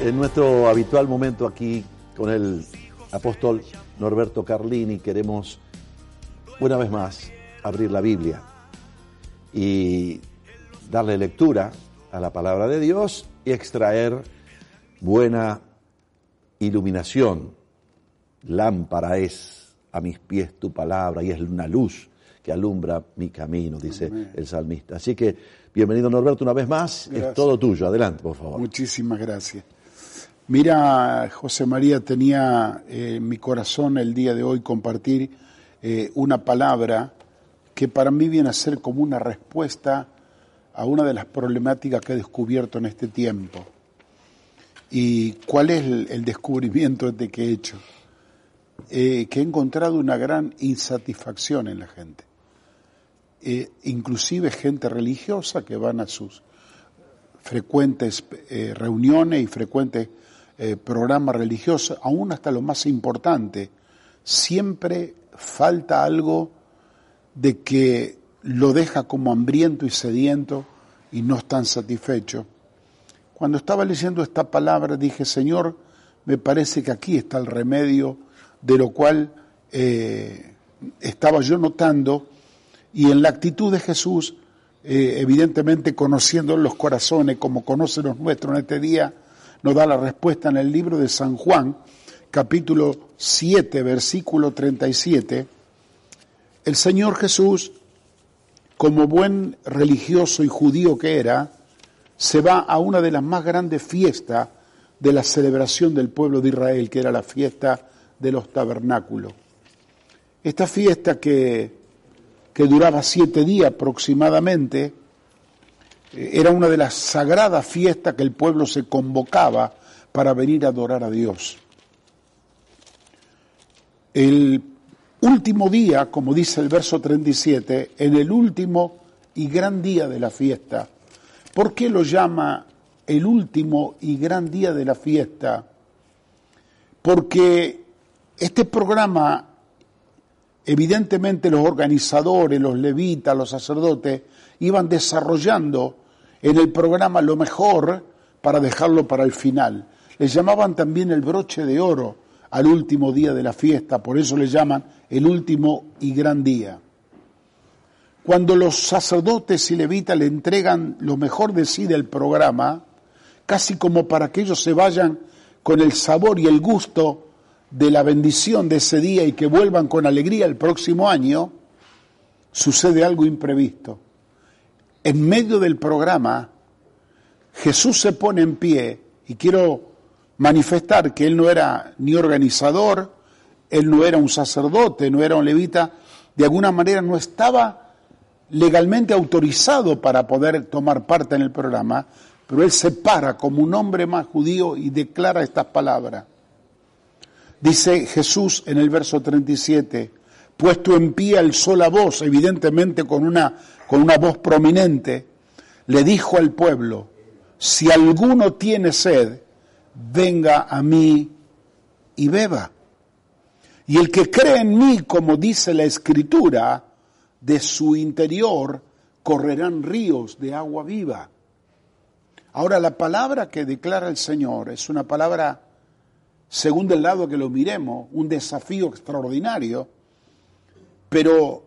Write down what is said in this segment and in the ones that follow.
En nuestro habitual momento aquí con el apóstol Norberto Carlini queremos una vez más abrir la Biblia y darle lectura a la palabra de Dios y extraer buena iluminación. Lámpara es a mis pies tu palabra y es una luz que alumbra mi camino, dice el salmista. Así que bienvenido Norberto una vez más, es todo tuyo. Adelante, por favor. Muchísimas gracias. Mira, José María, tenía eh, en mi corazón el día de hoy compartir eh, una palabra que para mí viene a ser como una respuesta a una de las problemáticas que he descubierto en este tiempo. ¿Y cuál es el, descubrimiento de que he hecho? Eh, que he encontrado una gran insatisfacción en la gente. inclusive gente religiosa que van a sus frecuentes reuniones y frecuentes eh, programa religioso, aún hasta lo más importante, siempre falta algo de que lo deja como hambriento y sediento y no tan satisfecho. Cuando estaba leyendo esta palabra dije, Señor, me parece que aquí está el remedio de lo cual eh, estaba yo notando y en la actitud de Jesús, eh, evidentemente conociendo los corazones como conoce los nuestros en este día, nos da la respuesta en el libro de San Juan, capítulo 7, versículo 37. El Señor Jesús, como buen religioso y judío que era, se va a una de las más grandes fiestas de la celebración del pueblo de Israel, que era la fiesta de los tabernáculos. Esta fiesta que, que duraba siete días aproximadamente, era una de las sagradas fiestas que el pueblo se convocaba para venir a adorar a Dios. El último día, como dice el verso 37, en el último y gran día de la fiesta. ¿Por qué lo llama el último y gran día de la fiesta? Porque este programa, evidentemente los organizadores, los levitas, los sacerdotes, iban desarrollando en el programa lo mejor para dejarlo para el final. Le llamaban también el broche de oro al último día de la fiesta, por eso le llaman el último y gran día. Cuando los sacerdotes y levitas le entregan lo mejor de sí del programa, casi como para que ellos se vayan con el sabor y el gusto de la bendición de ese día y que vuelvan con alegría el próximo año, sucede algo imprevisto en medio del programa, Jesús se pone en pie y quiero manifestar que él no era ni organizador, él no era un sacerdote, no era un levita, de alguna manera no estaba legalmente autorizado para poder tomar parte en el programa, pero él se para como un hombre más judío y declara estas palabras. Dice Jesús en el verso 37, puesto en pie al sola voz, evidentemente con una con una voz prominente, le dijo al pueblo, si alguno tiene sed, venga a mí y beba. Y el que cree en mí, como dice la escritura, de su interior correrán ríos de agua viva. Ahora, la palabra que declara el Señor es una palabra, según del lado que lo miremos, un desafío extraordinario, pero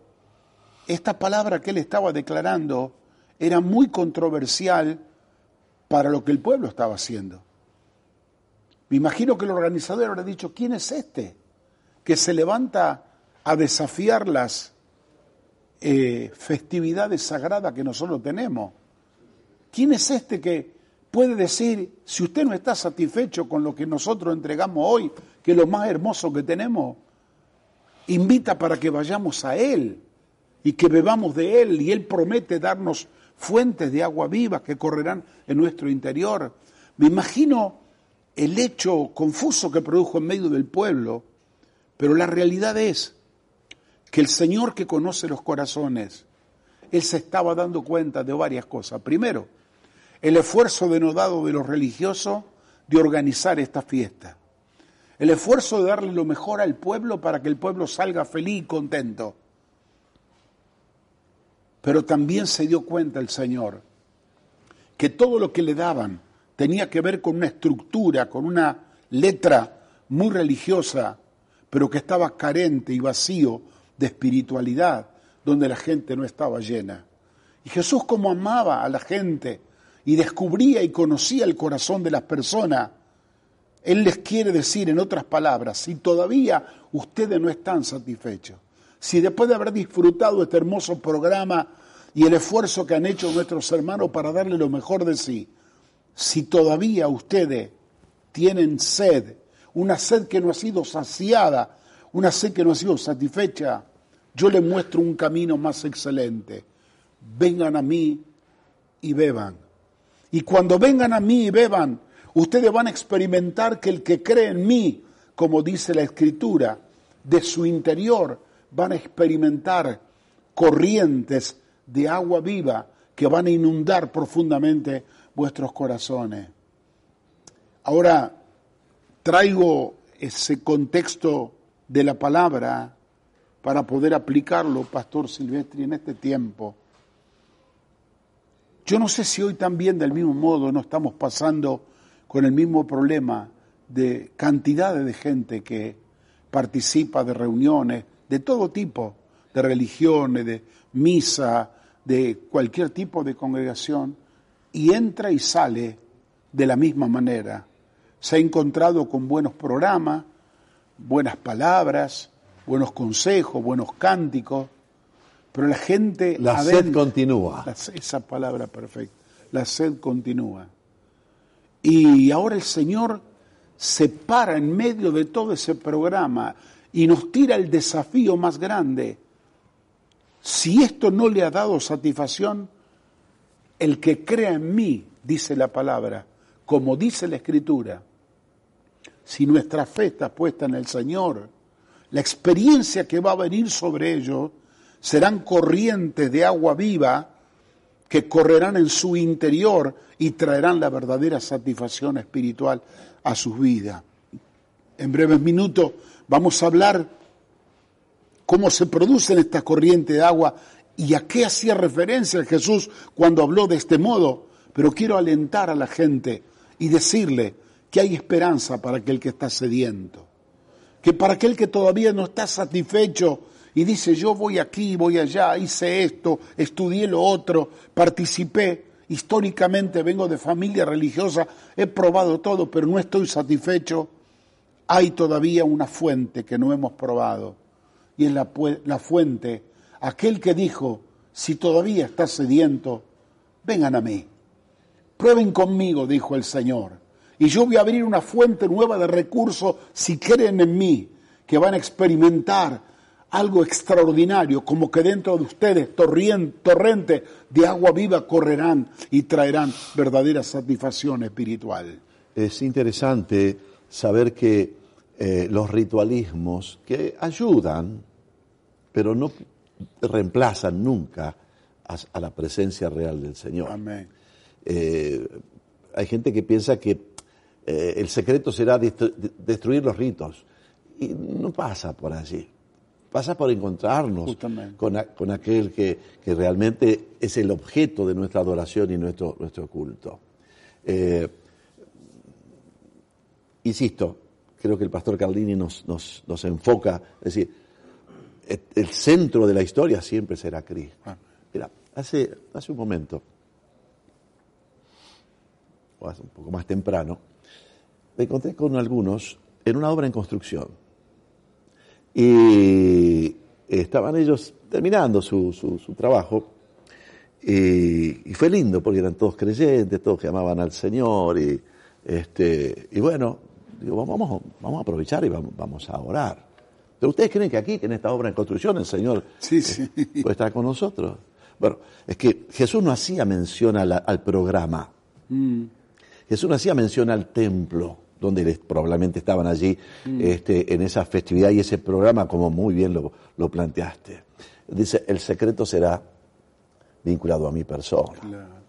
esta palabra que él estaba declarando era muy controversial para lo que el pueblo estaba haciendo. Me imagino que el organizador habrá dicho, ¿quién es este que se levanta a desafiar las eh, festividades sagradas que nosotros tenemos? ¿Quién es este que puede decir, si usted no está satisfecho con lo que nosotros entregamos hoy, que es lo más hermoso que tenemos, invita para que vayamos a Él? y que bebamos de Él y Él promete darnos fuentes de agua viva que correrán en nuestro interior. Me imagino el hecho confuso que produjo en medio del pueblo, pero la realidad es que el Señor que conoce los corazones, Él se estaba dando cuenta de varias cosas. Primero, el esfuerzo denodado de los religiosos de organizar esta fiesta. El esfuerzo de darle lo mejor al pueblo para que el pueblo salga feliz y contento. Pero también se dio cuenta el Señor que todo lo que le daban tenía que ver con una estructura, con una letra muy religiosa, pero que estaba carente y vacío de espiritualidad, donde la gente no estaba llena. Y Jesús como amaba a la gente y descubría y conocía el corazón de las personas, Él les quiere decir, en otras palabras, si todavía ustedes no están satisfechos, si después de haber disfrutado este hermoso programa y el esfuerzo que han hecho nuestros hermanos para darle lo mejor de sí, si todavía ustedes tienen sed, una sed que no ha sido saciada, una sed que no ha sido satisfecha, yo les muestro un camino más excelente. Vengan a mí y beban. Y cuando vengan a mí y beban, ustedes van a experimentar que el que cree en mí, como dice la Escritura, de su interior van a experimentar corrientes de agua viva que van a inundar profundamente vuestros corazones. Ahora traigo ese contexto de la palabra para poder aplicarlo, Pastor Silvestri, en este tiempo. Yo no sé si hoy también del mismo modo no estamos pasando con el mismo problema de cantidades de gente que participa de reuniones de todo tipo, de religiones, de misa, de cualquier tipo de congregación, y entra y sale de la misma manera. Se ha encontrado con buenos programas, buenas palabras, buenos consejos, buenos cánticos, pero la gente... La sed continúa. esa palabra perfecta. La sed continúa. Y ahora el Señor se para en medio de todo ese programa y nos tira el desafío más grande. Si esto no le ha dado satisfacción, el que crea en mí, dice la palabra, como dice la Escritura, si nuestra fe está puesta en el Señor, la experiencia que va a venir sobre ellos serán corrientes de agua viva que correrán en su interior y traerán la verdadera satisfacción espiritual a sus vidas. En breves minutos vamos a hablar cómo se producen estas corrientes de agua ¿Y a qué hacía referencia Jesús cuando habló de este modo? Pero quiero alentar a la gente y decirle que hay esperanza para aquel que está sediento, que para aquel que todavía no está satisfecho y dice yo voy aquí, voy allá, hice esto, estudié lo otro, participé, históricamente vengo de familia religiosa, he probado todo, pero no estoy satisfecho, hay todavía una fuente que no hemos probado y es la, fuente aquel que dijo, si todavía estás sediento, vengan a mí. Prueben conmigo, dijo el Señor, y yo voy a abrir una fuente nueva de recursos si creen en mí, que van a experimentar algo extraordinario, como que dentro de ustedes torrentes de agua viva correrán y traerán verdadera satisfacción espiritual. Es interesante saber que eh, los ritualismos que ayudan, pero no reemplazan nunca a, la presencia real del Señor. Eh, hay gente que piensa que eh, el secreto será destruir los ritos. Y no pasa por allí. Pasa por encontrarnos con, aquel que, realmente es el objeto de nuestra adoración y nuestro, nuestro culto. Eh, insisto, creo que el pastor Carlini nos, nos, nos enfoca, es decir, el centro de la historia siempre será Cristo. Ah. Mira, hace, hace un momento, o hace un poco más temprano, me encontré con algunos en una obra en construcción. Y estaban ellos terminando su, su, trabajo. Y, fue lindo porque eran todos creyentes, todos que amaban al Señor. Y, este, y bueno, digo, vamos, vamos a aprovechar y vamos, vamos a orar. Pero ustedes creen que aquí, en esta obra en construcción, el Señor sí, sí. puede estar con nosotros. Bueno, es que Jesús no hacía mención la- al programa. Jesús no hacía mención al templo, donde les- probablemente estaban allí este, en esa festividad y ese programa, como muy bien lo, lo planteaste. Dice, el secreto será vinculado a mi persona. Claro.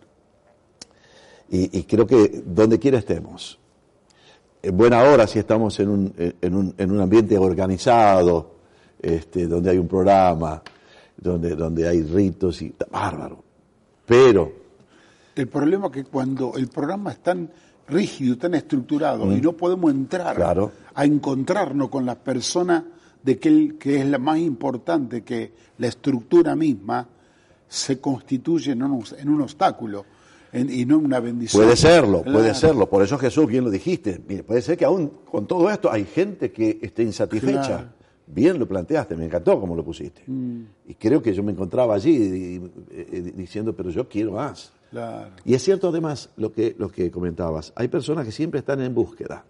Y, y creo que donde quiera estemos, en buena hora si estamos en un, en un, en un ambiente organizado, este, donde hay un programa, donde, donde hay ritos y bárbaro. Pero El problema es que cuando el programa es tan rígido, tan estructurado, y no podemos entrar Mm. Claro. a encontrarnos con la persona de que, el- que es la más importante, que la estructura misma se constituye en un, en un obstáculo en- y no en una bendición. Puede serlo, Claro. puede serlo. Por eso Jesús bien lo dijiste. Mire, puede ser que aún con todo esto hay gente que esté insatisfecha. Claro. Bien lo planteaste, me encantó como lo pusiste. Y creo que yo me encontraba allí y- y- diciendo, pero yo quiero más. Claro. Y es cierto además lo que, lo que comentabas. Hay personas que siempre están en búsqueda.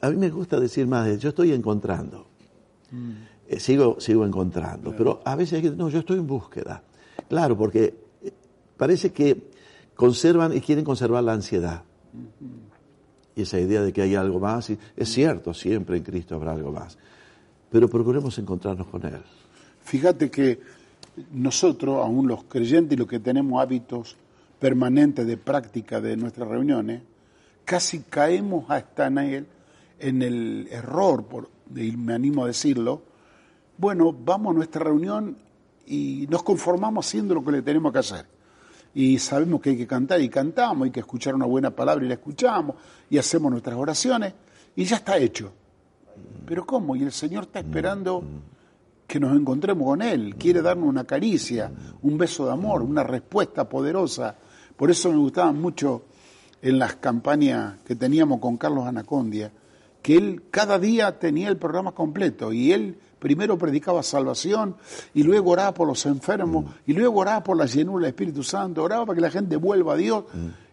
A mí me gusta decir más, de, yo estoy encontrando. Eh, sigo, sigo encontrando. Pero a veces hay que, no, yo estoy en búsqueda. Claro, porque eh, parece que conservan y quieren conservar la ansiedad. Y esa idea de que hay algo más. y es cierto, siempre en Cristo habrá algo más. Pero procuremos encontrarnos con Él. Fíjate que nosotros, aún los creyentes y los que tenemos hábitos permanentes de práctica de nuestras reuniones, casi caemos hasta en el, en el error, por, y me animo a decirlo, bueno, vamos a nuestra reunión y nos conformamos haciendo lo que le tenemos que hacer. Y sabemos que hay que cantar y cantamos, hay que escuchar una buena palabra y la escuchamos, y hacemos nuestras oraciones, y ya está hecho. Pero ¿cómo? Y el Señor está esperando que nos encontremos con Él, quiere darnos una caricia, un beso de amor, una respuesta poderosa. Por eso me gustaban mucho en las campañas que teníamos con Carlos Anacondia, que él cada día tenía el programa completo y él primero predicaba salvación y luego oraba por los enfermos y luego oraba por la llenura del Espíritu Santo, oraba para que la gente vuelva a Dios.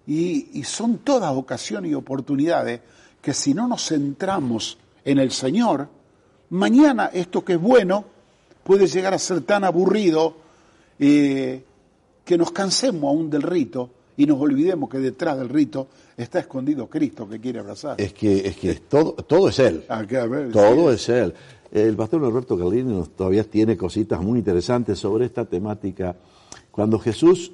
Y, y son todas ocasiones y oportunidades que si no nos centramos en el Señor, mañana esto que es bueno puede llegar a ser tan aburrido eh, que nos cansemos aún del rito y nos olvidemos que detrás del rito está escondido Cristo que quiere abrazar. Es que, es que todo, todo es Él. Ah, ver, Todo sí. es Él. El pastor Norberto Carlini nos- todavía tiene cositas muy interesantes sobre esta temática. Cuando Jesús,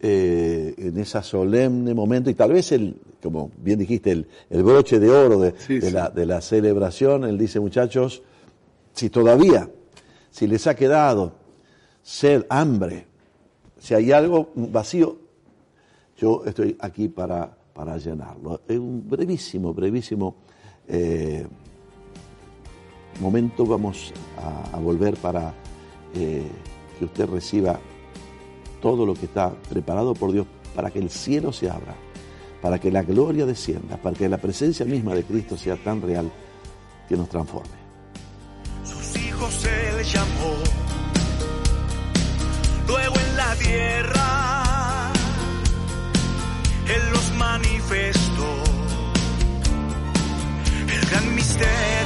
eh, en ese solemne momento, y tal vez el, como bien dijiste, el, el broche de oro de, Sí, de sí. La, de la celebración, él dice, muchachos, si todavía, si les ha quedado sed, hambre, si hay algo vacío, yo estoy aquí para, para llenarlo. Es un brevísimo, brevísimo eh, momento. Vamos a, volver para eh, que usted reciba todo lo que está preparado por Dios para que el cielo se abra, para que la gloria descienda, para que la presencia misma de Cristo sea tan real que nos transforme. sus hijos llamó luego en la tierra, Él los manifestó. El gran misterio.